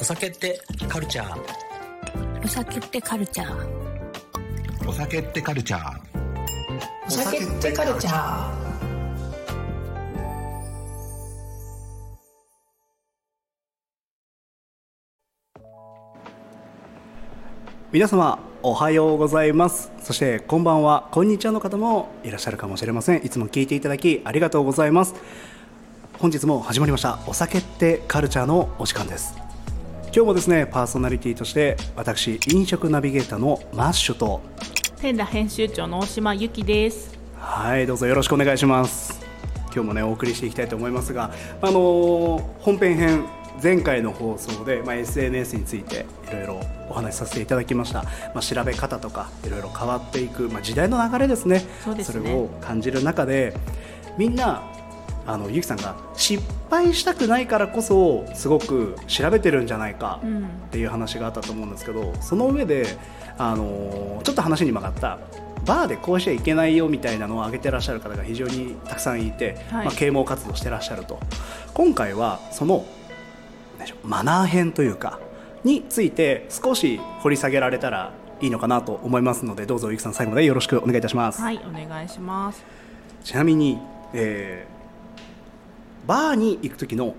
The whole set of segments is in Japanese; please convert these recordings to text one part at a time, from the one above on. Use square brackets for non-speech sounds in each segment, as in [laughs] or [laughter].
お酒ってカルチャー？お酒ってカルチャー？お酒ってカルチャー。お酒ってカルチャー。皆様おはようございます。そしてこんばんは。こんにちはの方もいらっしゃるかもしれません。いつも聞いていただきありがとうございます。本日も始まりました。お酒ってカルチャーのお時間です今日もですねパーソナリティとして私飲食ナビゲーターのマッシュと天羅編集長の大島由紀です。はいどうぞよろしくお願いします。今日もねお送りしていきたいと思いますがあのー本編編前回の放送で、まあ、SNS についていろいろお話しさせていただきました、まあ、調べ方とかいろいろ変わっていく、まあ、時代の流れですね。そうですね。れを感じる中でみんなあのゆきさんが失敗したくないからこそすごく調べてるんじゃないかうん。っていう話があったと思うんですけどその上で、あのーちょっと話に曲がった。バーでこうしちゃいけないよみたいなのを挙げてらっしゃる方が非常にたくさんいて、はい。まあ、啓蒙活動してらっしゃると。今回はそのマナー編というかについて少し掘り下げられたらいいのかなと思いますのでどうぞゆきさん最後までよろしくお願いいたします。はいお願いします。ちなみに、えーバーに行く時の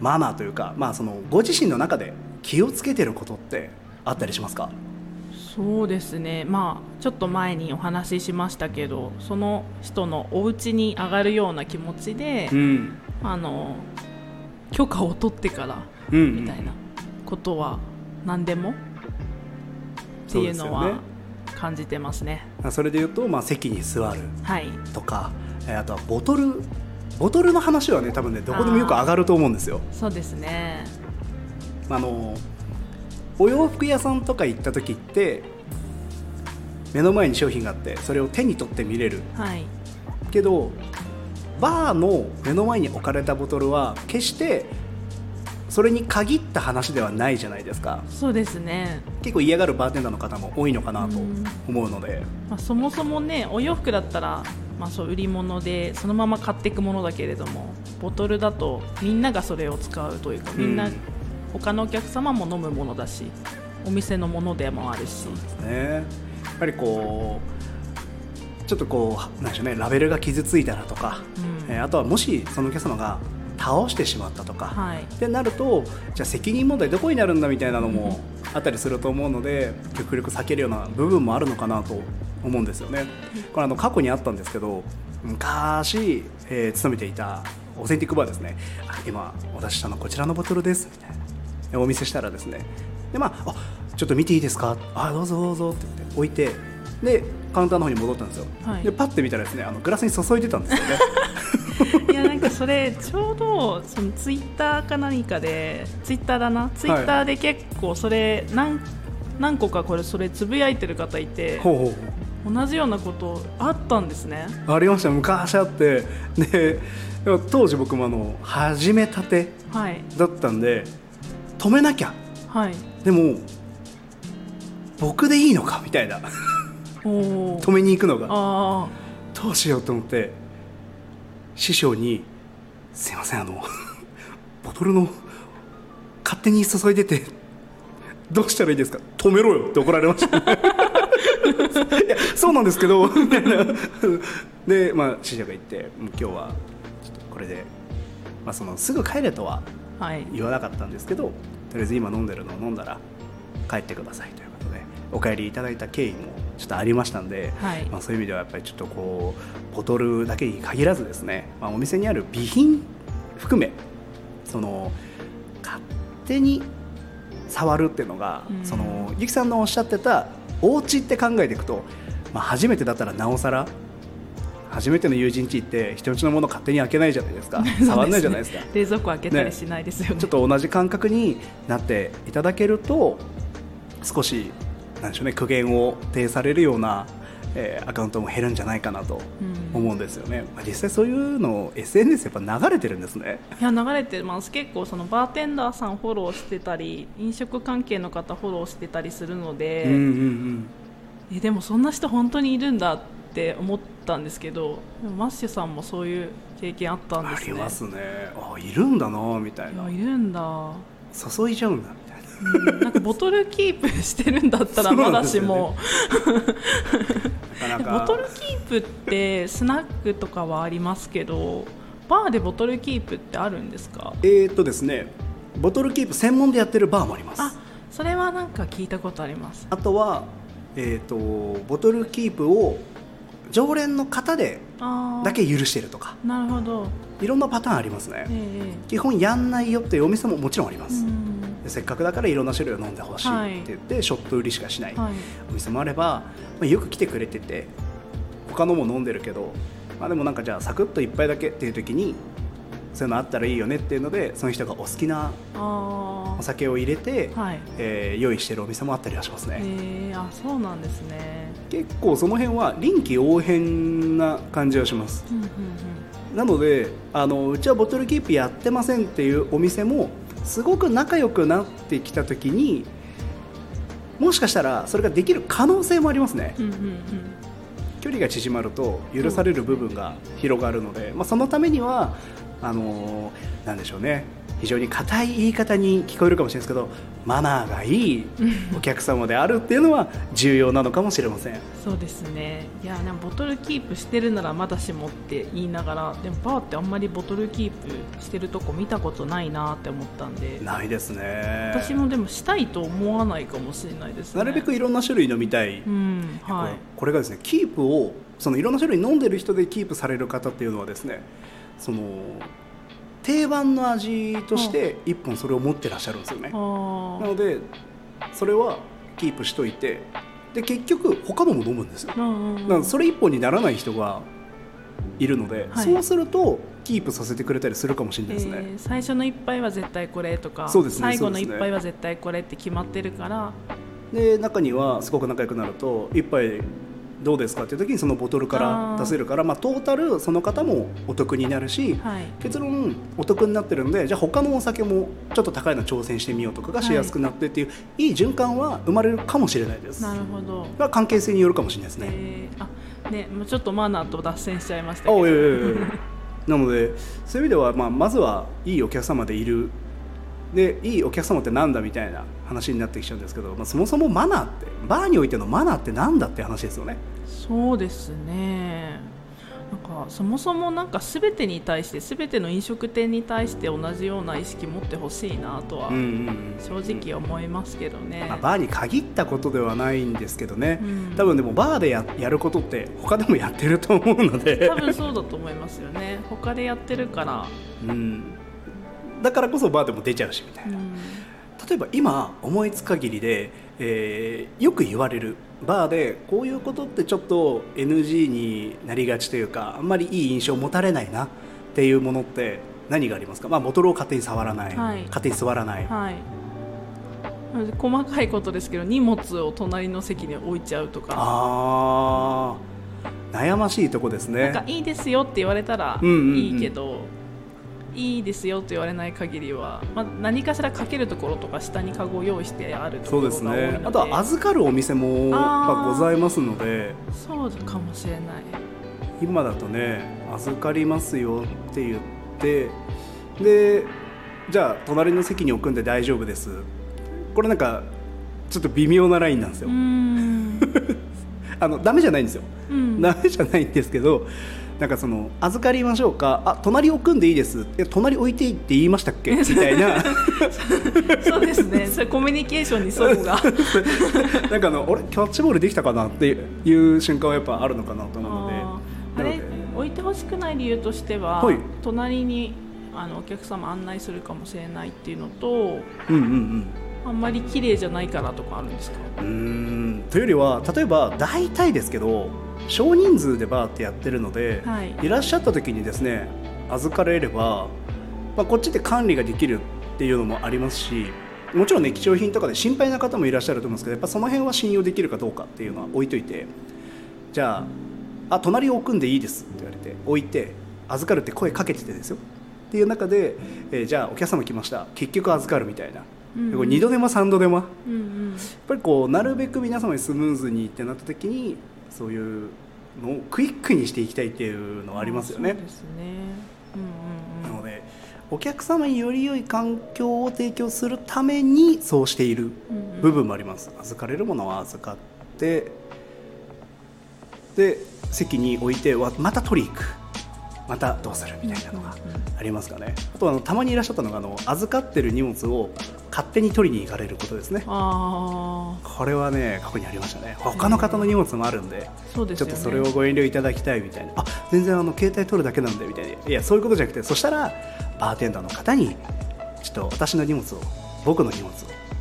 マナーというか、まあ、そのご自身の中で気をつけてることってあったりしますか？そうですね。まあちょっと前にお話ししましたけどその人のお家に上がるような気持ちで、ん、あの許可を取ってからうんみたいなことは何でも？っていうのは感じてますね。それでいうと、まあ、席に座るはい。とか、えーあとはボトルボトルの話はね多分ねどこでもよく上がると思うんですよ。そうですね。あのお洋服屋さんとか行った時って目の前に商品があってそれを手に取って見れる。はい。けどバーの目の前に置かれたボトルは決してそれに限った話ではないじゃないですか。そうですね、結構嫌がるバーテンダーの方も多いのかなとうん。思うので。まあ、そもそもねお洋服だったら、まあ、そう売り物でそのまま買っていくものだけれどもボトルだとみんながそれを使うというかみんな、うん他のお客様も飲むものだしお店のものでもあるし。ね。やっぱりこうちょっとこうなんでしょうねラベルが傷ついたらとか、うん。えーあとはもしそのお客様が倒してしまったとか、はい。ってなるとじゃあ責任問題どこになるんだみたいなのもあったりすると思うので極力避けるような部分もあるのかなと思うんですよね。これあの過去にあったんですけど昔、えー勤めていたオーセンティックバーですね。あ今お出ししたのこちらのボトルです。みたいな。でお見せしたらですね。でまああちょっと見ていいですか？あどうぞどうぞ。って言って置いてでカウンターの方に戻ったんですよ、はい。でパッて見たらですねあのグラスに注いでたんですよね。[laughs] いやなんかそれちょうどそのツイッターか何かでツイッターだな。ツイッターで結構それ何何個かこれそれつぶやいてる方いてほうほう。ほう同じようなことあったんですね。ありました昔あって。で当時僕もあの始めたてはい。だったんで止めなきゃ。はい。でも僕でいいのか？みたいな止めに行くのが。あどうしようと思って。師匠に「すいませんあの [laughs] ボトルの勝手に注いでてどうしたらいいですか？止めろよ」って怒られました。[laughs] いやそうなんですけど [laughs] でまあ師匠が言って「もう今日はこれで、まあ、そのすぐ帰れとは言わなかったんですけどとりあえず今飲んでるのを飲んだら帰ってくださいということでお帰りいただいた経緯もちょっとありましたんで、はい。まあ、そういう意味ではやっぱりちょっとこうボトルだけに限らずですね、まあ、お店にある備品含めその勝手に触るっていうのが、うん。そのゆきさんのおっしゃってたお家って考えていくと、まあ、初めてだったらなおさら初めての友人家行って人んちのもの勝手に開けないじゃないですか。[laughs] 触んないじゃないですか。冷蔵庫開けたりしないですよね。ちょっと同じ感覚になっていただけると少しなんでしょうね苦言を呈されるような、えーアカウントも減るんじゃないかなとうん。思うんですよね、まあ、実際そういうの SNS やっぱ流れてるんですね。いや流れてます。結構そのバーテンダーさんフォローしてたり飲食関係の方フォローしてたりするので、うんうんうん。えでもそんな人本当にいるんだって思ったんですけどマッシュさんもそういう経験あったんですね。ありますね。あいるんだなみたいな。いるんだ。注いじゃうんだうん。なんかボトルキープしてるんだったらまだしも、なかなか。ボトルキープってスナックとかはありますけどバーでボトルキープってあるんですか？えーっとですねボトルキープ専門でやってるバーもあります。あそれはなんか聞いたことあります。あとは、えー、とボトルキープを常連の方でだけ許してるとか。なるほど。いろんなパターンありますね。ええ。基本やんないよっていうお店ももちろんあります、うん。でせっかくだからいろんな種類を飲んでほしいって言って、ショット売りしかしないはい。お店もあれば、まあ、よく来てくれてて他のも飲んでるけど、まあ、でもなんかじゃあサクッと一杯だけっていう時にそういうのあったらいいよねっていうのでその人がお好きなあお酒を入れて、あはい。えー用意してるお店もあったりはしますね、えー、あそうなんですね。結構その辺は臨機応変な感じはしますうんうんうんなのであのうちはボトルキープやってませんっていうお店もすごく仲良くなってきた時にもしかしたらそれができる可能性もありますね。うんうんうん。距離が縮まると許される部分が広がるので、まあ、そのためにはあのーなんでしょうね非常に硬い言い方に聞こえるかもしれないですけどマナーがいいお客様であるっていうのは重要なのかもしれません。そうですね。いやボトルキープしてるならまだしもって言いながらでもバーってあんまりボトルキープしてるとこ見たことないなって思ったんで。ないですね。私もでもしたいと思わないかもしれないですね。なるべくいろんな種類飲みたい、うんはい。これがですねキープをそのいろんな種類飲んでる人でキープされる方っていうのはですねその定番の味として一本それを持ってらっしゃるんですよね。なのでそれはキープしといてで結局他のも飲むんですよ。だからそれ一本にならない人がいるので、はい。そうするとキープさせてくれたりするかもしれないですね、えー最初の一杯は絶対これとかね最後のそうですね。一杯は絶対これって決まってるから。で中にはすごく仲良くなると一杯どうですか？っていう時にそのボトルから出せるからまあ、トータルその方もお得になるし、はい。結論お得になってるんでじゃあ他のお酒もちょっと高いの挑戦してみようとかがしやすくなってっていう、い、い循環は生まれるかもしれないです。なるほど。まあ関係性によるかもしれないですね、えー。あねもうちょっとマナーと脱線しちゃいましたけど。なのでそういう意味では、まあ、まずはいいお客様でいる。でいいお客様ってなんだみたいな話になってきちゃうんですけど、まあ、そもそもマナーってバーにおいてのマナーってなんだって話ですよね。そうですね。なんかそもそもなんか全てに対して全ての飲食店に対して同じような意識持ってほしいなとはうんうんうん。正直思いますけどね、まあ、バーに限ったことではないんですけどね、うん。多分でもバーでややることって他でもやってると思うので。多分そうだと思いますよね。他でやってるから、うん、だからこそバーでも出ちゃうしみたいうな、ん、例えば今思いつく限りで、えーよく言われるバーでこういうことってちょっと NG になりがちというかあんまりいい印象を持たれないなっていうものって何がありますか、まあ、ボトルを勝手に触らない、はい。勝手に座らない、はい。細かいことですけど荷物を隣の席に置いちゃうとか。あー。悩ましいとこですね。なんかいいですよって言われたらうんうんうんいいですよと言われない限りは、まあ、何かしらかけるところとか下にカゴを用意してあるとそうですころが多いので。ね。あとは預かるお店もやっぱございますので。そうかもしれない。今だとね預かりますよって言ってでじゃあ隣の席に置くんで大丈夫です。これなんかちょっと微妙なラインなんですよ、[laughs] あのダメじゃないんですよ、うん。ダメじゃないんですけどなんかその預かりましょうかあ隣置くんでいいですえ隣置いていいって言いましたっけ？[laughs] みたいな。[laughs] そうですね。それコミュニケーションにそこが。[laughs] なんかあの俺キャッチボールできたかな？っていう瞬間はやっぱあるのかなと思うので。あれ置いてほしくない理由としては、はい。隣にあのお客様案内するかもしれないっていうのとうんうんうん。あんまり綺麗じゃないからとかあるんですか？うーん。というよりは例えば大体ですけど少人数でバーってやってるので、はい。らっしゃった時にですね預かれれば、まあ、こっちで管理ができるっていうのもありますしもちろんね貴重品とかで心配な方もいらっしゃると思うんですけどやっぱその辺は信用できるかどうかっていうのは置いといてじゃああ隣置くんでいいですって言われて置いて預かるって声かけててですよ。っていう中で、えーじゃあお客様来ました。結局預かるみたいな、うん。これ2度手間3度手間。うんうん。やっぱりこうなるべく皆様にスムーズにってなった時にそういうのをクイックにしていきたいっていうのはありますよね。そう。ですね。うんうんうん。なのでお客様により良い環境を提供するためにそうしている部分もあります、預かれるものは預かってで席に置いてわまた取り行くまたどうするみたいなのがありますかね。あとあのたまにいらっしゃったのがあの預かってる荷物を勝手に取りに行かれることですね。あこれはね過去にありましたね。他の方の荷物もあるんでそうですよね。ちょっとそれをご遠慮いただきたいみたいな。あ全然あの携帯取るだけなんでみたいな。いやそういうことじゃなくてそしたらバーテンダーの方にちょっと私の荷物を僕の荷物を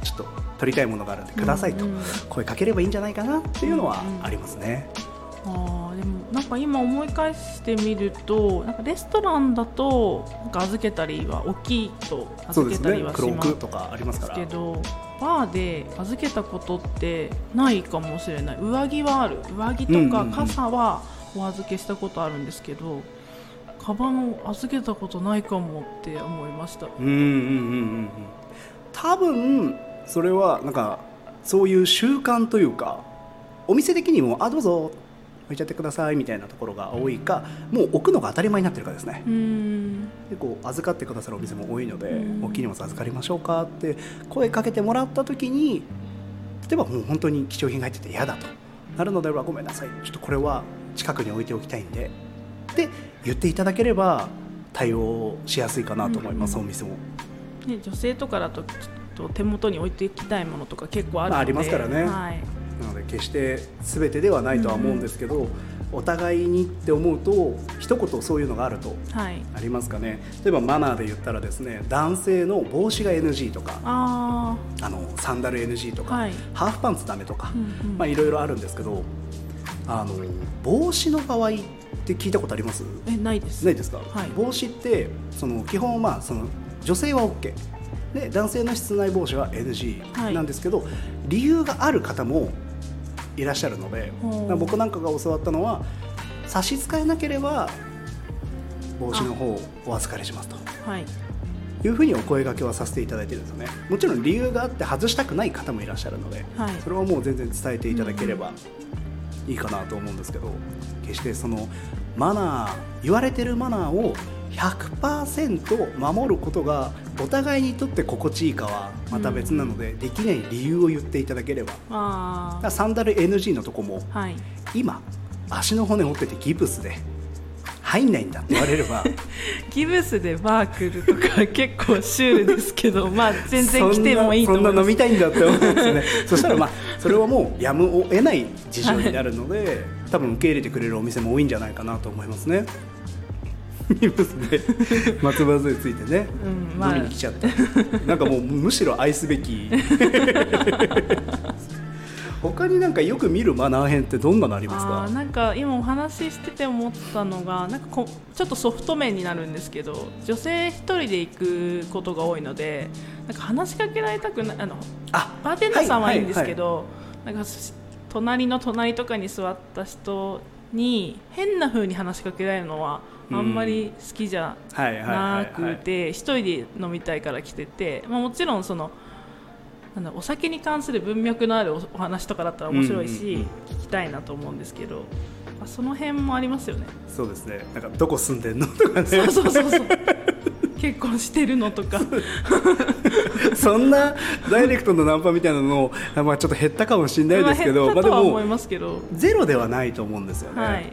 ちょっと取りたいものがあるんでくださいとうんうん。声かければいいんじゃないかなっていうのはありますね。あでもなんか今思い返してみるとなんかレストランだと預けたりは大きいと預けたりはしますとかありますかけどバーで預けたことってないかもしれない。上着はある。上着とか傘はお預けしたことあるんですけど、カバンを預けたことないかもって思いました。うんうんうんうんうん。多分それはなんかそういう習慣というかお店的にもあどうぞ置いちゃってくださいみたいなところが多いかもう置くのが当たり前になってるかですね。うーん。でこう預かってくださるお店も多いのでうん。大きい荷物預かりましょうかって声かけてもらった時に例えばもう本当に貴重品が入ってて嫌だと。なるのであればごめんなさい。ちょっとこれは近くに置いておきたいんで。って言っていただければ対応しやすいかなと思います、うん。お店も。ね、女性とかだとちょっと手元に置いていきたいものとか結構あるので、まあありますからね。はい、なので決して全てではないとは思うんですけど、お互いにって思うと一言そういうのがあるとはい、ありますかね。例えばマナーで言ったらですね男性の帽子が NG とかああのサンダル NG とか、はい。ハーフパンツダメとか、うんうん。まあ、いろいろあるんですけどあの帽子の場合って聞いたことあります？ーえないです。ないですか、はい。帽子ってその基本まあその女性は OK で男性の室内帽子は NG はい。なんですけど、理由がある方もいらっしゃるのでほう。だから僕なんかが教わったのは差し支えなければ帽子の方をお預かりしますと。はい。いうふうにお声掛けはさせていただいてるんですよね。もちろん理由があって外したくない方もいらっしゃるので、はい。それはもう全然伝えていただければいいかなと思うんですけど決してそのマナー言われてるマナーを100%守ることがお互いにとって心地いいかはまた別なので、できない理由を言っていただければ。サンダル NG のとこもあはい。今足の骨折っててギプスで入んないんだって言われれば。[laughs] ギブスでバー来るとか結構シュールですけど [laughs] まあ全然来てもいいと思いそんなそんな飲みたいんだって思うんですね。[laughs] そしたらまあそれはもうやむを得ない事情になるので、多分受け入れてくれるお店も多いんじゃないかなと思いますねいますね。松葉杖ついてね、うんまあ。飲みに来ちゃった。なんかもうむしろ愛すべき。[laughs] 他になんかよく見るマナー編ってどんなのありますか？なんか今お話ししてて思ったのがなんかこちょっとソフト面になるんですけど女性一人で行くことが多いのでなんか話しかけられたくないあのあバーテンダーさんはいいんですけど、なんかし隣の隣とかに座った人に変な風に話しかけられるのはあんまり好きじゃなはいくて一人で飲みたいから来てて、まあ、もちろんそのなんだお酒に関する文脈のあるおお話とかだったら面白いし、聞きたいなと思うんですけど、まあ、その辺もありますよね。そうですね。なんかどこ住んでんのとかね。そうそうそうそう。[laughs] 結婚してるのとか。[laughs] そんなダイレクトなナンパみたいなのあまあちょっと減ったかもしれないですけど、まあ、まあでもますけど、ゼロではないと思うんですよね。はい、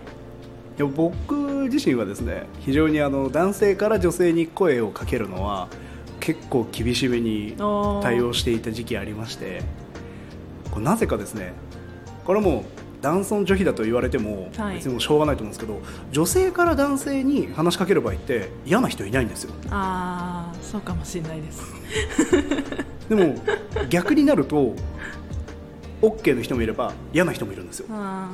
僕自身はですね非常にあの男性から女性に声をかけるのは結構厳しめに対応していた時期ありましてこれなぜかですねこれはもう男尊女卑だと言われてもはい。別にもうしょうがないと思うんですけど、女性から男性に話しかける場合って嫌な人いないんですよ。ああそうかもしれないです。[laughs] でも逆になると OK の人もいれば嫌な人もいるんですよ。あ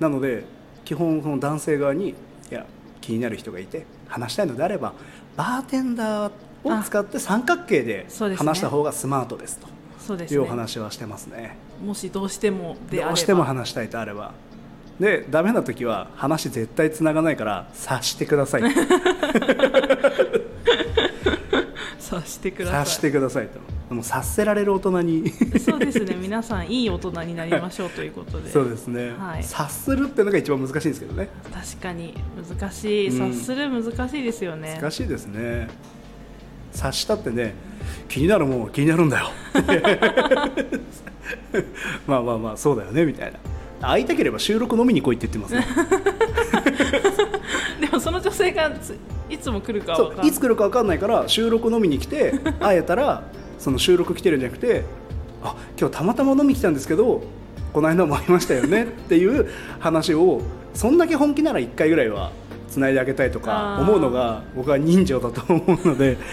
なので基本その男性側にいや気になる人がいて話したいのであればバーテンダーを使って三角形で話した方がスマートですとーそうですいうおね話はしてますね。もしどうしてもでどうしても話したいとあれば。でダメな時は話絶対つながないから察してください [laughs] 察してください。察してくださいともう察せられる大人に。そうですね。皆さんいい大人になりましょうということで。そうですね、はい。察するっていうのが一番難しいんですけどね。確かに。難しい。うん。察する難しいですよね、難しいですね。察したってね気になるもんは気になるんだよ。[laughs] まあまあまあそうだよねみたいな。会いたければ収録飲みに来いって言ってますね。[laughs] でもその女性がついつも来るかい。つ来るか分かんないから収録飲みに来て会えたらその収録来てるんじゃなくてあ今日たまたま飲み来たんですけどこの間も会いましたよねっていう話をそんだけ本気なら1回ぐらいはつないであげたいとか思うのが僕は人情だと思うので。[laughs]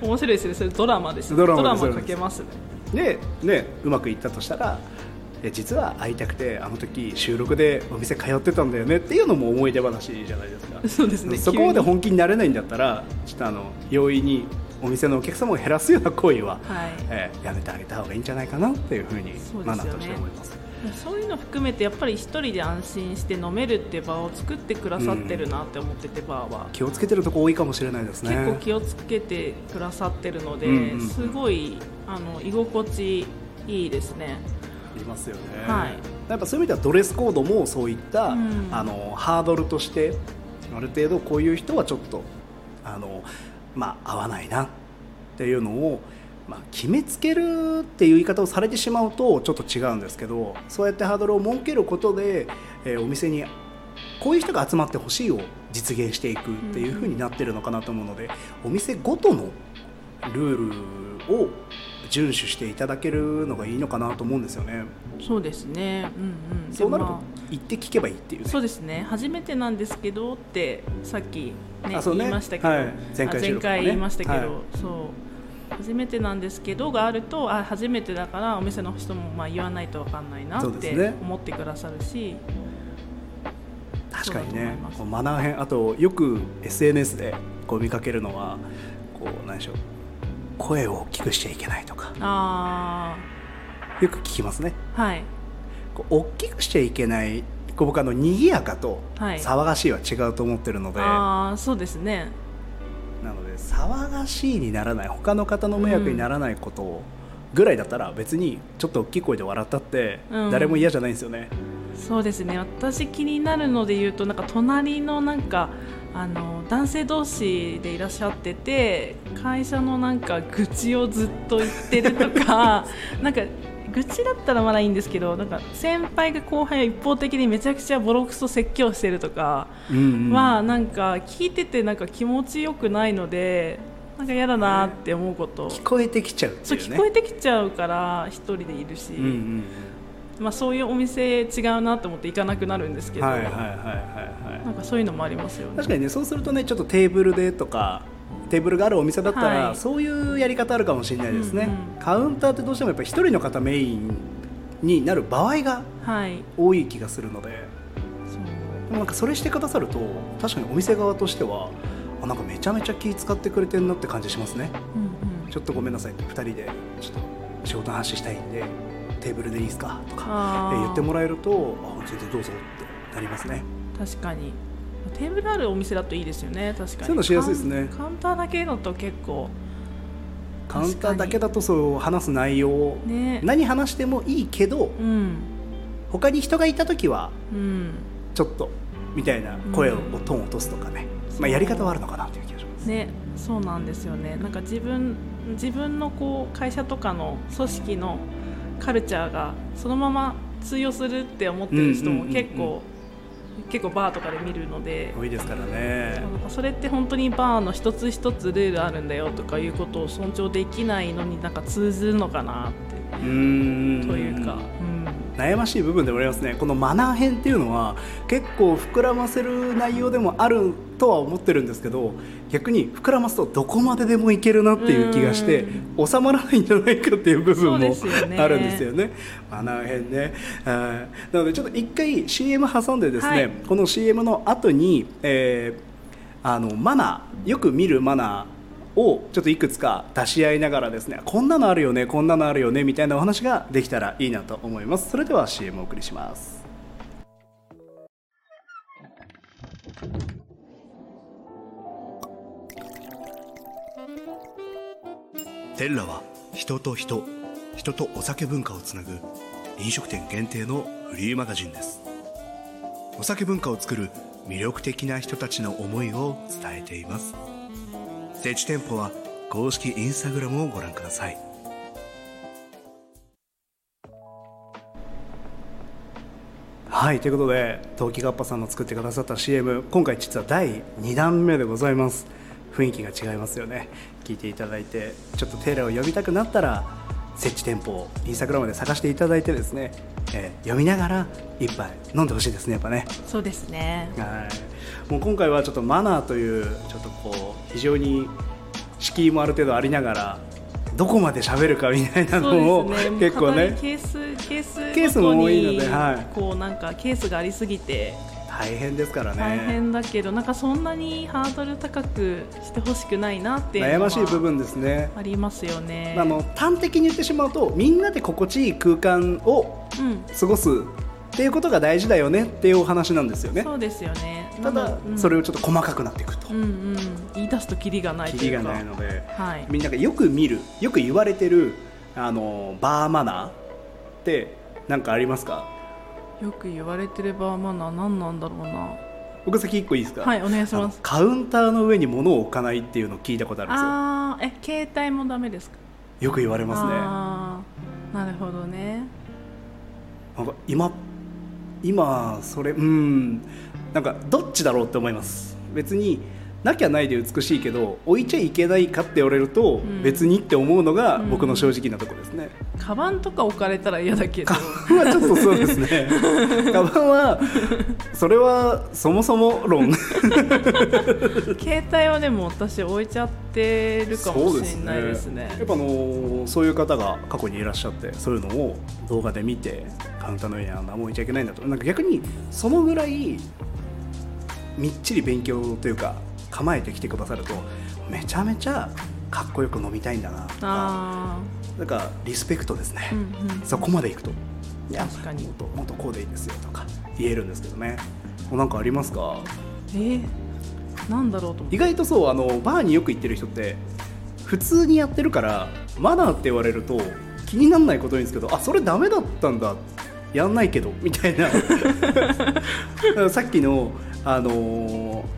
面白いですね。それドラマですね。ドラマかけますね。でねうまくいったとしたらえ実は会いたくてあの時収録でお店通ってたんだよねっていうのも思い出話じゃないですか。そうですね。そこまで本気になれないんだったらちょっとあの容易にお店のお客様を減らすような行為は、はい。えーやめてあげた方がいいんじゃないかなっていうふうにマナーとして思います。そういうの含めてやっぱり一人で安心して飲めるっていう場を作ってくださってるなって思ってて、バーは。気をつけてるとこ多いかもしれないですね。結構気をつけてくださってるので、うんうんうん。すごいあの居心地いいですね。いますよね、はい。やっぱそういう意味ではドレスコードもそういった、うん。あのハードルとしてある程度こういう人はちょっとあの、まあ、合わないなっていうのを、まあ、決めつけるっていう言い方をされてしまうとちょっと違うんですけどそうやってハードルを設けることで、えーお店にこういう人が集まってほしいを実現していくっていうふうになってるのかなと思うので、お店ごとのルールを遵守していただけるのがいいのかなと思うんですよね。そうですねうんうんそうなるとでま言って聞けばいいっていうね。あそうですね。初めてなんですけどってさっき、ねね。言いましたけど、はい。前回ね。前回言いましたけど、はい。そう。初めてなんですけどがあるとあ初めてだからお店の人もまあ言わないと分かんないなって思ってくださるし、確かにね。マナー編あとよく SNS でこう見かけるのはこう何でしょう。声を大きくしちゃいけないとか。あよく聞きますね。あはいこう大きくしちゃいけないこう僕あの賑やかとはい。騒がしいは違うと思ってるので、ああそうですね。なので騒がしいにならない他の方の迷惑にならないことぐらいだったら別にちょっと大きい声で笑ったってうん。誰も嫌じゃないんですよね。そうですね。私気になるので言うとなんか隣のなんかあの男性同士でいらっしゃってて会社のなんか愚痴をずっと言ってるとか [laughs] [laughs] [laughs] なんか愚痴だったらまだいいんですけどなんか先輩が後輩を一方的にめちゃくちゃボロクソ説教してるとかはなんか聞いててなんか気持ちよくないのでなんか嫌だなって思うこと、聞こえてきちゃうっていうね。そう聞こえてきちゃうから一人でいるし。うんうんうんまあ、そういうお店違うなと思って行かなくなるんですけど、はいはいはいはいはいなんかそういうのもありますよね。確かにねそうするとねちょっとテーブルでとかテーブルがあるお店だったら、はい。そういうやり方あるかもしれないですね、うんうん。カウンターってどうしてもやっぱり一人の方メインになる場合がはい、多い気がするので。そう。でもなんかそれしてくださると確かにお店側としてはあなんかめちゃめちゃ気使ってくれてんなって感じしますね。うんうん。ちょっとごめんなさいって2人でちょっと仕事の話したいんでテーブルでいいですか？とか言ってもらえるとあ全然どうぞってなりますね。確かにテーブルあるお店だといいですよね。確かに。そういうのしやすいですね。カウンターだけだと結構。カウンターだけだとそう話す内容、ね。何話してもいいけどうん。他に人がいた時はうん。ちょっとみたいな声を、うんトーンを落とすとかね、まあ、やり方はあるのかなという気がします。ね。そうなんですよね。なんか自分自分のこう会社とかの組織のカルチャーがそのまま通用するって思ってる人も結構、結構バーとかで見るので。多いですからね。それって本当にバーの一つ一つルールあるんだよとかいうことを尊重できないのになんか通ずるのかなって。というか、うん、悩ましい部分でもありますね。このマナー編っていうのは結構膨らませる内容でもあるとは思ってるんですけど逆に膨らますとどこまででもいけるなっていう気がして収まらないんじゃないかっていう部分もあるんですよね。マナー編ね。はいなのでちょっと一回 CM 挟んでですね、はい。この CM の後に、えーあのマナー。よく見るマナーをちょっといくつか出し合いながらですねこんなのあるよねこんなのあるよねみたいなお話ができたらいいなと思います。それでは CM をお送りします。テッラは人と人人とお酒文化をつなぐ飲食店限定のフリーマガジンです。お酒文化を作る魅力的な人たちの思いを伝えています。設置店舗は公式インスタグラムをご覧ください。はいということで陶器かっぱさんの作ってくださった CM 今回実は第2弾目でございます。雰囲気が違いますよね。聞いていただいてちょっとテーラを呼びたくなったら設置店舗をインスタグラムで探していただいてですね、えー、読みながら一杯飲んでほしいですねやっぱね。そうですね。はい。もう今回はちょっとマナーというちょっとこう非常に敷居もある程度ありながらどこまで喋るかみたいなのを、ね、結構ねケースケースケースも多いので、はい、こうなんかケースがありすぎて大変ですからね大変だけどなんかそんなにハードル高くしてほしくないなっていう悩ましい部分ですねありますよねあの端的に言ってしまうとみんなで心地いい空間を過ごす、っていうことが大事だよねっていうお話なんですよね。そうですよね。ただ、うん、それをちょっと細かくなっていくと。うんうん、言い出すとキリがないというか。がないので、はい、みんながよく見る、よく言われてるあのバーマナーって何かありますか？よく言われてるバーマナー何なんだろうな。僕先一個いいですか？はい、お願いします。カウンターの上に物を置かないっていうのを聞いたことあるんですよ。ああ、え、携帯もダメですか？よく言われますね。あなるほどね。なんか今今それうんなんかどっちだろうって思います別になきゃないで美しいけど置いちゃいけないかって言われると別にって思うのが僕の正直なところですね、うん、カバンとか置かれたら嫌だけど。カバンはちょっとそうですね。[laughs] カバンはそれはそもそも論。携帯はでも私置いちゃってるかもしれないですね、ね、やっぱあのそういう方が過去にいらっしゃってそういうのを動画で見てカウンターの上には何も置いちゃいけないんだと。なんか逆にそのぐらいみっちり勉強というか構えてきてくださるとめちゃめちゃかっこよく飲みたいんだなとかなんかリスペクトですね、うんうん、そこまでいくといや確かに。もっともっとこうでいいですよとか言えるんですけどね。なんかありますか？えー、なんだろうと意外とそうあのバーによく行ってる人って普通にやってるからマナーって言われると気にならないことにですけどあそれダメだったんだやんないけどみたいな。[laughs] さっきのあのー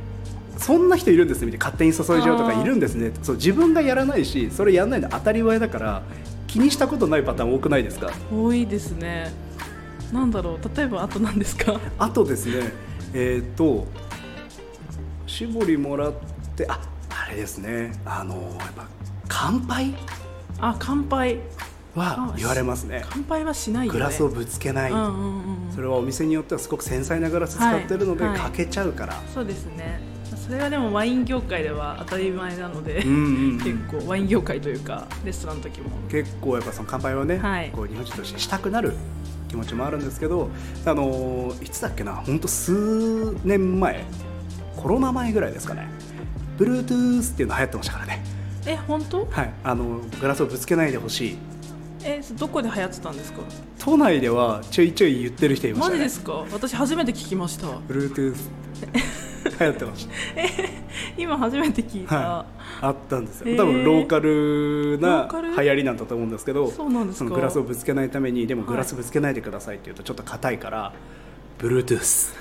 そんな人いるんですねみたいな勝手に注いじゃうとかいるんですね。そう自分がやらないしそれやらないの当たり前だから気にしたことないパターン多くないですか？多いですね。なんだろう例えばあと何ですか？あとですねえっ、ー、と絞りもらってああれですね。あのやっぱ乾杯？あ乾杯。は言われますね。乾杯はしない、ね、グラスをぶつけない、うんうんうん、それはお店によってはすごく繊細なグラス使ってるので、はい、かけちゃうから、そうですねそれはでもワイン業界では当たり前なので、うんうんうん、結構ワイン業界というかレストランの時も。結構やっぱその乾杯をね、はい、こう日本人としてしたくなる気持ちもあるんですけどあのいつだっけな本当数年前コロナ前ぐらいですかね。Bluetooth っていうの流行ってましたからね。え本当？はい。あのグラスをぶつけないでほしい。えどこで流行ってたんですか？都内ではちょいちょい言ってる人いました、ね、マジですか？私初めて聞きました。Bluetooth [laughs] 流行ってました。今初めて聞いた、はい、あったんですよ。多分ローカルな流行りなんだと思うんですけどそうなんですか？グラスをぶつけないためにでもグラスぶつけないでくださいって言うとちょっと硬いから、はい、[laughs] Bluetooth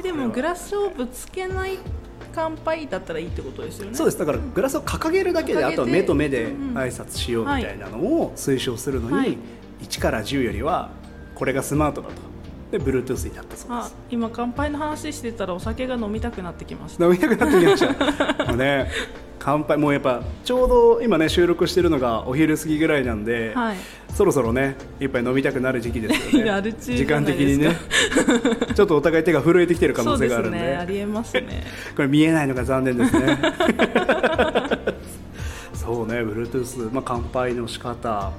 でもグラスをぶつけない乾杯だったらいいってことですよね？そうです。だからグラスを掲げるだけであとは目と目で挨拶しようみたいなのを推奨するのに、はい、1から10よりはこれがスマートだとで Bluetooth になったそうです。今乾杯の話してたらお酒が飲みたくなってきました。飲みたくなってきました。[laughs] もうね乾杯もうやっぱちょうど今ね収録してるのがお昼過ぎぐらいなんで、はい、そろそろね一杯飲みたくなる時期ですよね。[laughs] 時間的にね。[laughs] ちょっとお互い手が震えてきてる可能性があるんでね、ありえますね。これ見えないのが残念ですね。そうね Bluetooth、まあ、乾杯の仕方。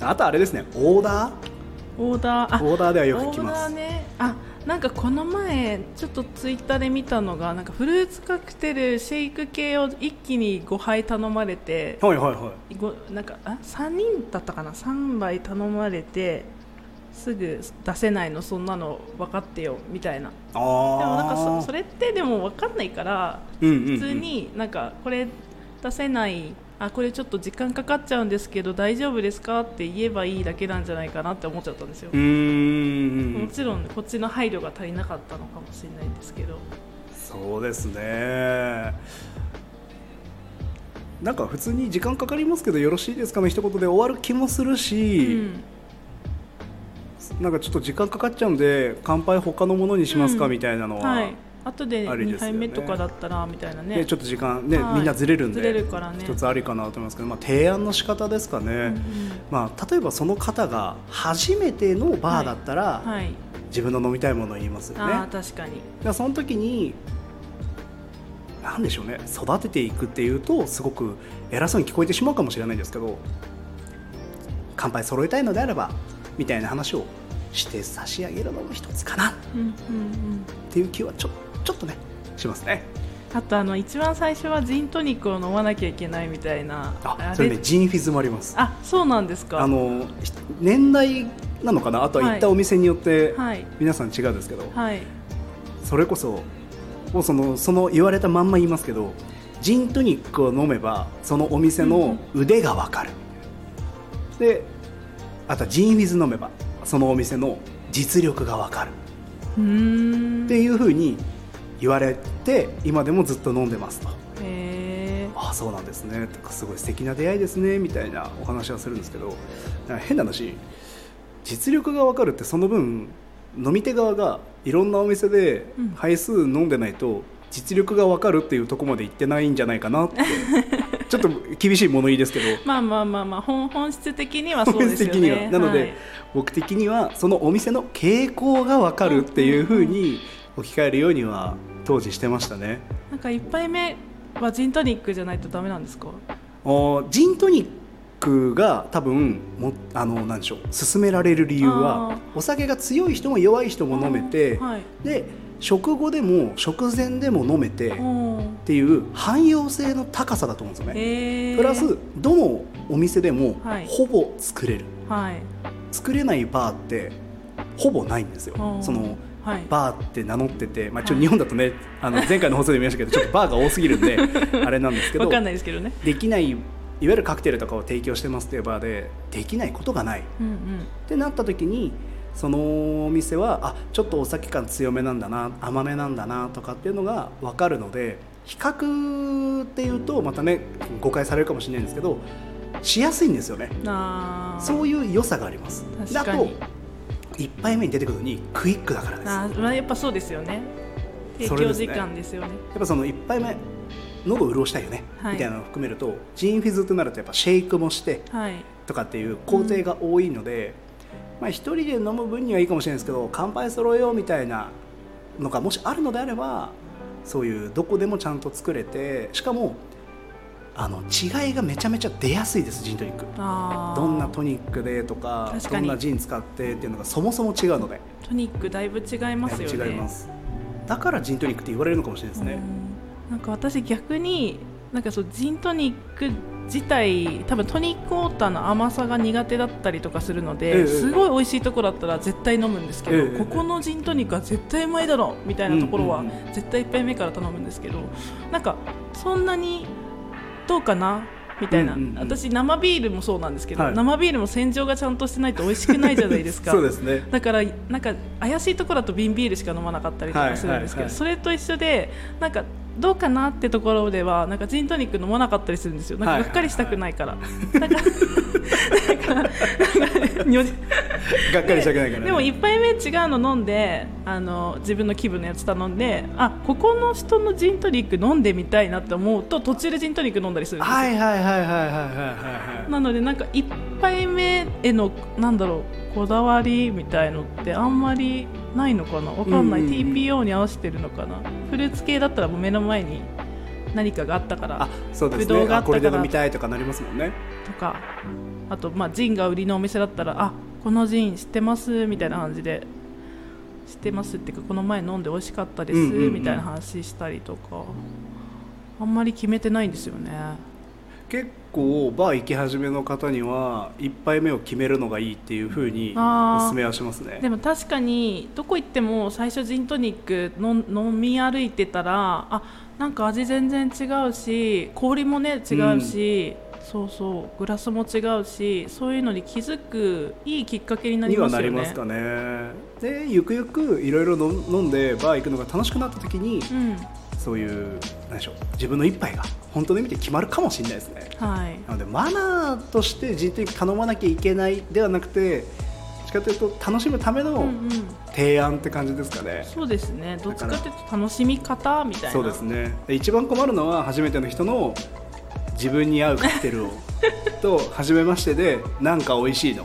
あとあれですねオーダー？オーダーオーダーではよく聞きます。ね、あなんかこの前ちょっとツイッターで見たのがなんかフルーツカクテルシェイク系を一気に5杯頼まれて、はいはいはい、なんかあ3人だったかな？3杯頼まれてすぐ出せないのそんなの分かってよみたいな。でもなんかそそれってでも分かんないから、うんうんうん、普通になんかこれ出せないあこれちょっと時間かかっちゃうんですけど大丈夫ですかって言えばいいだけなんじゃないかなって思っちゃったんですよ、もちろんこっちの配慮が足りなかったのかもしれないんですけど。そうですね。なんか普通に時間かかりますけどよろしいですかの一言で終わる気もするうし、ん。なんかちょっと時間かかっちゃうんで乾杯他のものにしますか、うん。みたいなのは、はい後で2ありですよね。杯目とかだったらみたいなね。でちょっと時間ね、はい。みんなずれるんでずれるからね。一つありかなと思いますけど、まあ、提案の仕方ですかね、うんうんまあ、例えばその方が初めてのバーだったら、はい。自分の飲みたいものを言いますよね。ああ確かに。その時になんでしょうね。育てていくっていうとすごく偉そうに聞こえてしまうかもしれないんですけど乾杯揃えたいのであればみたいな話をして差し上げるのも一つかな。っうんうんうん。ていう気はちょちょっとねしますね。あとあの一番最初はジントニックを飲まなきゃいけないみたいな。あそれねジンフィズもあります。あそうなんですか。あのひ年代なのかな？あとは行ったお店によってはい。皆さん違うんですけど、はい。それこそもうそのその言われたまんま言いますけどジントニックを飲めばそのお店の腕がわかる、であとはジンウィズ飲めばそのお店の実力がわかる。うーん。っていうふうに言われて今でもずっと飲んでます。とああそうなんですね。とかすごい素敵な出会いですね。みたいなお話はするんですけど変な話実力が分かるってその分飲み手側がいろんなお店でうん。杯数飲んでないと実力が分かるっていうところまで行ってないんじゃないかなって [laughs] ちょっと厳しい物言いですけど。まあまあまあまあ本本質的にはそうですよね。的には。なので、はい僕的にはそのお店の傾向が分かるっていうふうに置き換えるようには当時してましたね。なんか一杯目はジントニックじゃないとダメなんですか？おジントニックが多分もあのなんでしょう勧められる理由はあお酒が強い人も弱い人も飲めて、はいで食後でも食前でも飲めてっていう汎用性の高さだと思うんですよね。プラスどのお店でもはい。ほぼ作れる、はい。作れないバーってほぼないんですよ。そのはい。バーって名乗ってて、まあ、ちょ日本だとね、[laughs] あの前回の放送でも言いましたけどちょっとバーが多すぎるんで [laughs] あれなんですけどわかんないですけどね。できないいわゆるカクテルとかを提供してますっていうバーでできないことがない。っうんうん。てなった時にそのお店はあちょっとお酒感強めなんだな甘めなんだなとかっていうのが分かるので比較っていうとまたね誤解されるかもしれないんですけどしやすいんですよね。そういう良さがあります。確かに1杯目に出てくるのにクイックだからです。あやっぱそうですよね。提供時間ですよね。やっぱその1杯目喉を潤したいよね、はい。みたいなのを含めるとジンフィズとなるとやっぱシェイクもしてはい。とかっていう工程が多いので、まあ、1人で飲む分にはいいかもしれないですけど乾杯揃えようみたいなのがもしあるのであればそういうどこでもちゃんと作れてしかもあの違いがめちゃめちゃ出やすいですジントニック。どんなトニックでとかどんなジン使ってっていうのがそもそも違うので。トニックだいぶ違いますよね。違います。だからジントニックって言われるのかもしれないですね、うん。なんか私逆になんかそうジントニック自体多分トニックウォーターの甘さが苦手だったりとかするので、ええ。すごい美味しいところだったら絶対飲むんですけど、ええ。ここのジントニックは絶対うまいだろうみたいなところはうんうん絶対1杯目から頼むんですけどなんかそんなにどうかな？みたいな、うんうんうん。私生ビールもそうなんですけど、はい。生ビールも洗浄がちゃんとしてないと美味しくないじゃないですか。[laughs] そうですね。だからなんか怪しいところだと瓶ビールしか飲まなかったりとかするんですけど、はいはいはい。それと一緒でなんかどうかなってところではなんかジントニック飲まなかったりするんですよ。なんかはいがっかりしたくないから、[laughs] なんかなんか [laughs] がっかりしたくないから、ね、でも1杯目違うの飲んであの自分の気分のやつ頼んであここの人のジントニック飲んでみたいなって思うと途中でジントニック飲んだりするんですよ、はいはいはいはいはいはいはいなのでなんか1杯目へのなんだろうこだわりみたいのってあんまりないのかな？わかんない、うんうんうん。TPO に合わせてるのかな？フルーツ系だったらもう目の前に何かがあったから。あそうですぶどうがあったから。ねあこれで飲みたいとかなりますもんね。とかあとまあジンが売りのお店だったらあこのジン知ってますみたいな感じで知ってますっていうかこの前飲んで美味しかったです、うんうんうん。みたいな話したりとかあんまり決めてないんですよね。結構バー行き始めの方には1杯目を決めるのがいいっていうふうにおすすめはしますね。でも確かにどこ行っても最初ジントニックの飲み歩いてたらあなんか味全然違うし氷もね違うし、そうそうグラスも違うしそういうのに気づくいいきっかけになりにはますよね。なりますかねでゆくゆくいろいろ飲飲んでバー行くのが楽しくなった時にうん。そういうなんでしょう自分の一杯が本当の意味で決まるかもしれないですね。はい。なのでマナーとして人的に頼まなきゃいけないではなくてかというと楽しむためのうんうん。提案って感じですかね、そうですね。どっちかというと楽しみ方みたいな。そうですね。で一番困るのは初めての人の自分に合うカクテルを。と初めましてでなんか美味しいの。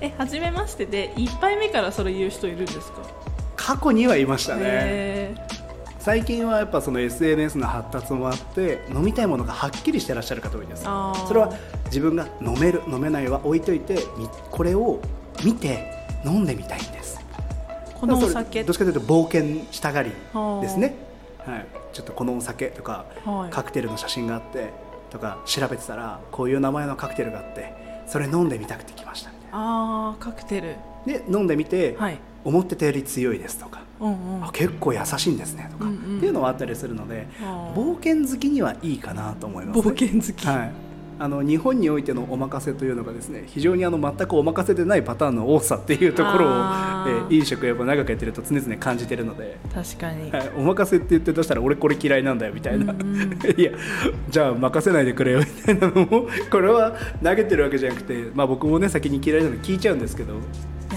え初めましてで1杯目からそれ言う人いるんですか？過去にはいましたね。へ最近はやっぱその SNS の発達もあって飲みたいものがはっきりしてらっしゃる方多いです。それは自分が飲める飲めないは置いといてみこれを見て飲んでみたいんです。ーこのお酒。どっちかというと冒険したがりはあですね、はい、ちょっとこのお酒とか、はい。カクテルの写真があってとか調べてたらこういう名前のカクテルがあってそれ飲んでみたくて来ましたみたいあーカクテル。なで飲んでみて、はい。思ってたより強いですとか、うんうん。あ結構優しいんですねとか、うんうん。っていうのはあったりするので冒険好きにはいいかなと思います、ね、冒険好き、はい、あの日本においてのお任せというのがですね非常にあの全くお任せでないパターンの多さっていうところを、え飲食やっぱ長くやってると常々感じてるので、確かに、はい、お任せって言って出したら俺これ嫌いなんだよみたいな、うんうん。[laughs] いやじゃあ任せないでくれよみたいなのもこれは投げてるわけじゃなくて、まあ、僕もね先に嫌いなの聞いちゃうんですけど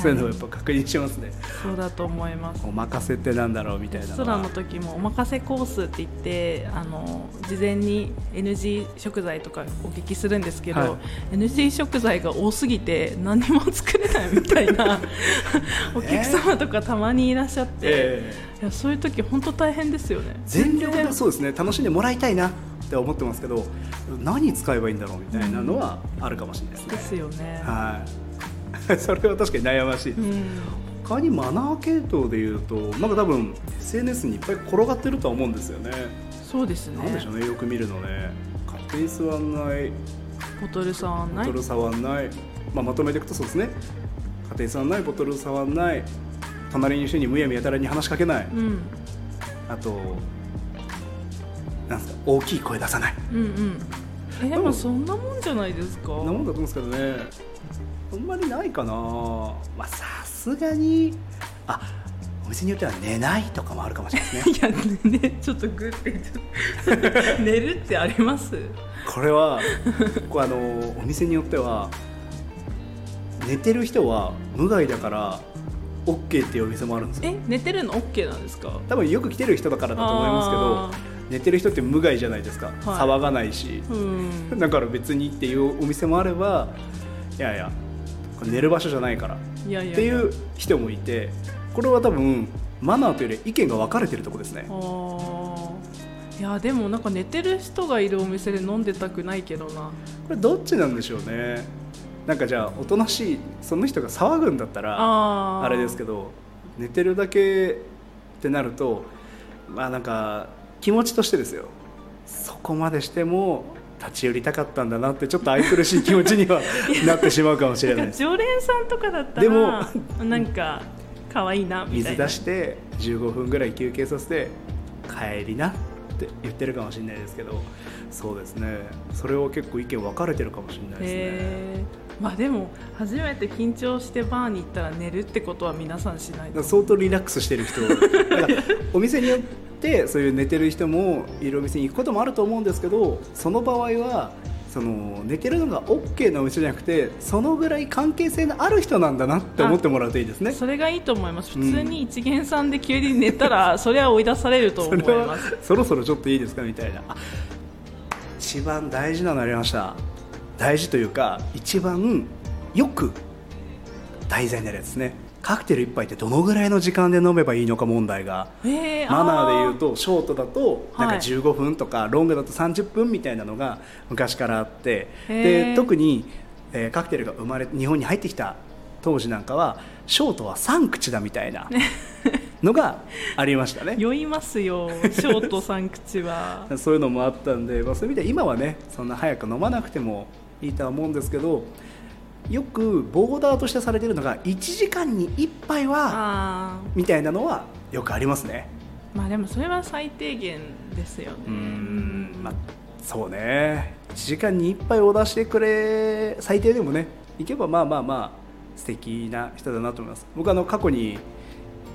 そういうのをやっぱ確認しますね。そうだと思います。お任せってなんだろうみたいなのは。レストランの時もお任せコースって言ってあの事前に NG 食材とかお聞きするんですけど、はい。NG 食材が多すぎて何も作れないみたいな [laughs] お客様とかたまにいらっしゃって、えいやそういう時本当大変ですよね。全力でそうですね。楽しんでもらいたいなって思ってますけど何使えばいいんだろうみたいなのはあるかもしれないですね、ですよね、はいそれは確かに悩ましい。です、うん。他にマナー系統でいうとなんか多分 SNS にいっぱい転がってるとは思うんですよね。そうですね。なんでしょうねよく見るのね。勝手に座んない。ボトルさんない。ボトル触んない、まあ、まとめていくとそうですね。勝手に触んない。ボトル触んない。隣にいる人にむやみやたらに話しかけない。うん。あとなんですか大きい声出さない。うんうん。えでもそんなもんじゃないですか？そんなもんだと思うんですけどねあんまりないかな。まあさすがに。あお店によっては寝ないとかもあるかもしれないですね。[laughs] いやねちょっとグって。[laughs] 寝るってあります？これはこうあのお店によっては寝てる人は無害だから OK っていうお店もあるんですよ。え寝てるの OK なんですか？多分よく来てる人だからだと思いますけど寝てる人って無害じゃないですか、騒がないし。うん。[laughs] だから別にっていうお店もあればいやいや寝る場所じゃないから。いやいやっていう人もいてこれは多分マナーというより意見が分かれてるところですね。いやでもなんか寝てる人がいるお店で飲んでたくないけどな。これどっちなんでしょうね。なんかじゃあおとなしいその人が騒ぐんだったらあれですけど寝てるだけってなるとまあなんか気持ちとしてですよ。そこまでしても立ち寄りたかったんだなってちょっと愛くるしい気持ちにはなってしまうかもしれない常連さんとかだったらでもなんか可愛いなみたい水な出して15分ぐらい休憩させて帰りなって言ってるかもしれないですけどそうですね。それを結構意見分かれてるかもしれないですね。まあでも初めて緊張してバーに行ったら寝るってことは皆さんしない相当リラックスしてる人。お店によってそういう寝てる人もいるお店に行くこともあると思うんですけどその場合はその寝てるのが OK なお店じゃなくてそのぐらい関係性のある人なんだなって思ってもらうといいですね。それがいいと思います。うん。普通に一元さんで急に寝たら、それは追い出されるとそ思います。そろそろちょっといいですかみたいな。あ一番大事なのありました。大事というか一番よく題材になるやつですねカクテル1杯ってどのぐらいの時間で飲めばいいのか問題がえーマナーで言うあとショートだとなんかはい。15分とか、ロングだと30分みたいなのが昔からあってで特に、えーカクテルが生まれ日本に入ってきた当時なんかはショートは3口だみたいな [laughs] のがありましたね。酔いますよショートさん口は。[laughs] そういうのもあったんで、まあ、そういう意味では今はねそんな早く飲まなくてもいいとは思うんですけどよくボーダーとしてされてるのが1時間に1杯はあみたいなのはよくありますね。ーまあでもそれは最低限ですよね。うーんまあそうね。1時間に1杯を出してくれ最低でもねいけばまあまあまあ素敵な人だなと思います。僕あの過去に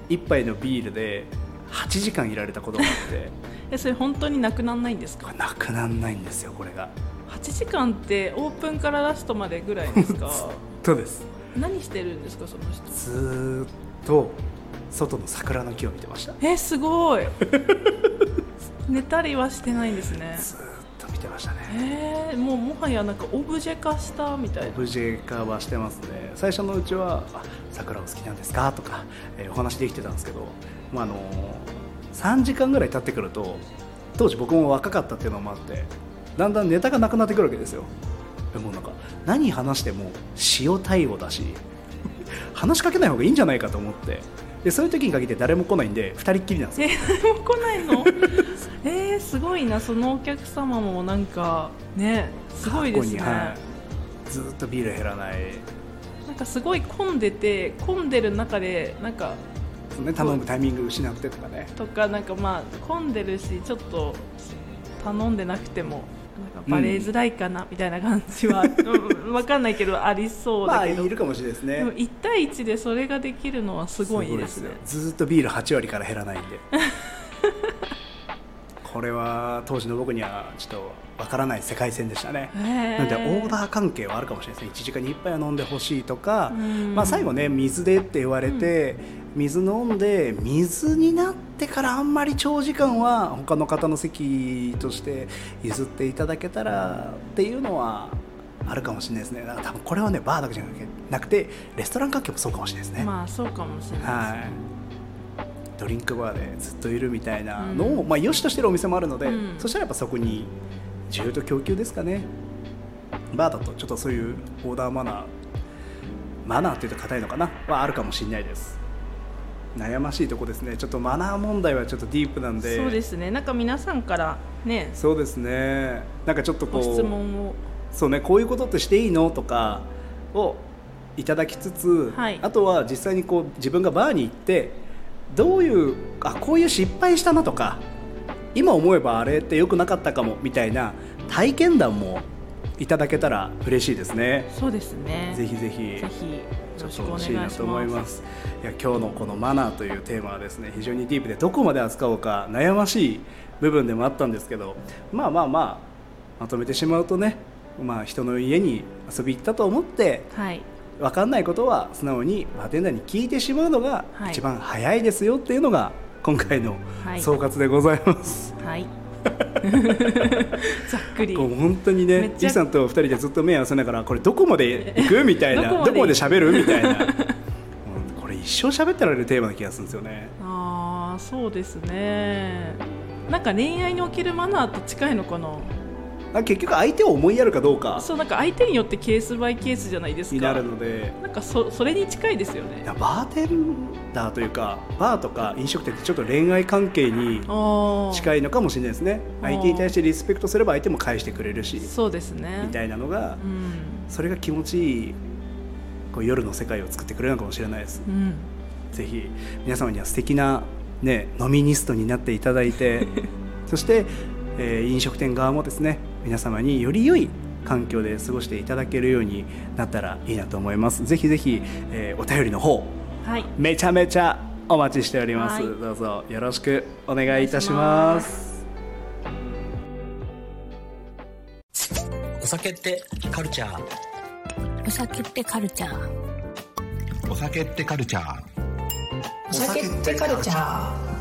1杯のビールで8時間いられたことがあって。[laughs] えそれ本当になくならないんですか？なくなんないんですよこれが。8時間ってオープンからラストまでぐらいですか？そうです。何してるんですかその人？ずーっと外の桜の木を見てました。えすごい。[laughs] 寝たりはしてないんですね。ずーっと見てましたね。えー、もうもはやなんかオブジェ化したみたいな。オブジェ化はしてますね。最初のうちは「あ桜お好きなんですか?」とか、えーお話できてたんですけど、まあ、あの3時間ぐらい経ってくると当時僕も若かったっていうのもあってだんだんネタがなくなってくるわけですよ。でもうなんか何話しても塩対応だし [laughs] 話しかけない方がいいんじゃないかと思って。でそういう時に限って誰も来ないんで2人っきりなんですよ。え誰も来ないの？[laughs] えー、すごいな。そのお客様もなんかねすごいですね、はい、ずーっとビール減らない。なんかすごい混んでて混んでる中でなんかね、頼むタイミング失ってとかね。とかなんかまあ混んでるしちょっと頼んでなくてもバレづらいかなみたいな感じは、うん、分かんないけどありそうまあだけど、いるかもしれないですね。でも1対1でそれができるのはすごいですね。ずーっとビール8割から減らないんで。これは当時の僕にはちょっとわからない世界線でしたね。なのでオーダー関係はあるかもしれないですね。1時間に1杯は飲んでほしいとか、うん。まあ、最後ね水でって言われて、水飲ん。で水になってからあんまり長時間は他の方の席として譲っていただけたらっていうのはあるかもしれないですね。だから多分これはねバーだけじゃなくてレストラン関係もそうかもしれないですね、まあそうかもしれないはい、ドリンクバーでずっといるみたいなのを、うん。まあ、良しとしてるお店もあるので、うん。そしたらやっぱそこに需要と供給ですかね。バーだとちょっとそういうオーダーマナーマナーっていうと硬いのかな。はあるかもしれないです。悩ましいとこですね。ちょっとマナー問題はちょっとディープなんで。そうですね。なんか皆さんからね。そうですね。なんかちょっとこご質う問を。そうね。こういうことってしていいの？とかをいただきつつ、はい。あとは実際にこう自分がバーに行ってどういうあこういう失敗したなとか今思えばあれって良くなかったかもみたいな体験談もいただけたら嬉しいですね。そうですね。ぜひぜひぜひよろしくお願いし欲しいなと思います。いや今日のこのマナーというテーマはですね非常にディープでどこまで扱おうか悩ましい部分でもあったんですけどまあまあまあまとめてしまうとね、まあ、人の家に遊び行ったと思ってはい。分かんないことは素直にバーテンダーに聞いてしまうのがはい。一番早いですよっていうのが今回のはい。総括でございます。はい。[laughs] ざっくり。本当にねめっちゃ。イさんと二人でずっと目合わせながらこれどこまで行く？みたいな。どこまで？喋る？みたいな。[laughs] うんこれ一生喋ってられるテーマな気がするんですよね。ああそうですね。なんか恋愛におけるマナーと近いのかな？あ結局相手を思いやるかどうかそうなんか相手によってケースバイケースじゃないですか。になるので。なんかそそれに近いですよね。バーテンダーというかバーとか飲食店ってちょっと恋愛関係に近いのかもしれないですね。相手に対してリスペクトすれば相手も返してくれるしそうですね。みたいなのがうん。それが気持ちいいこう夜の世界を作ってくれるのかもしれないです。うん。ぜひ皆様には素敵なねノミニストになっていただいて [laughs] そして、えー飲食店側もですね皆様により良い環境で過ごしていただけるようになったらいいなと思います。ぜひぜひ、えーお便りの方はい。めちゃめちゃお待ちしております、はい。どうぞよろしくお願いいたします。お酒ってカルチャー？お酒ってカルチャー。お酒ってカルチャー？お酒ってカルチャー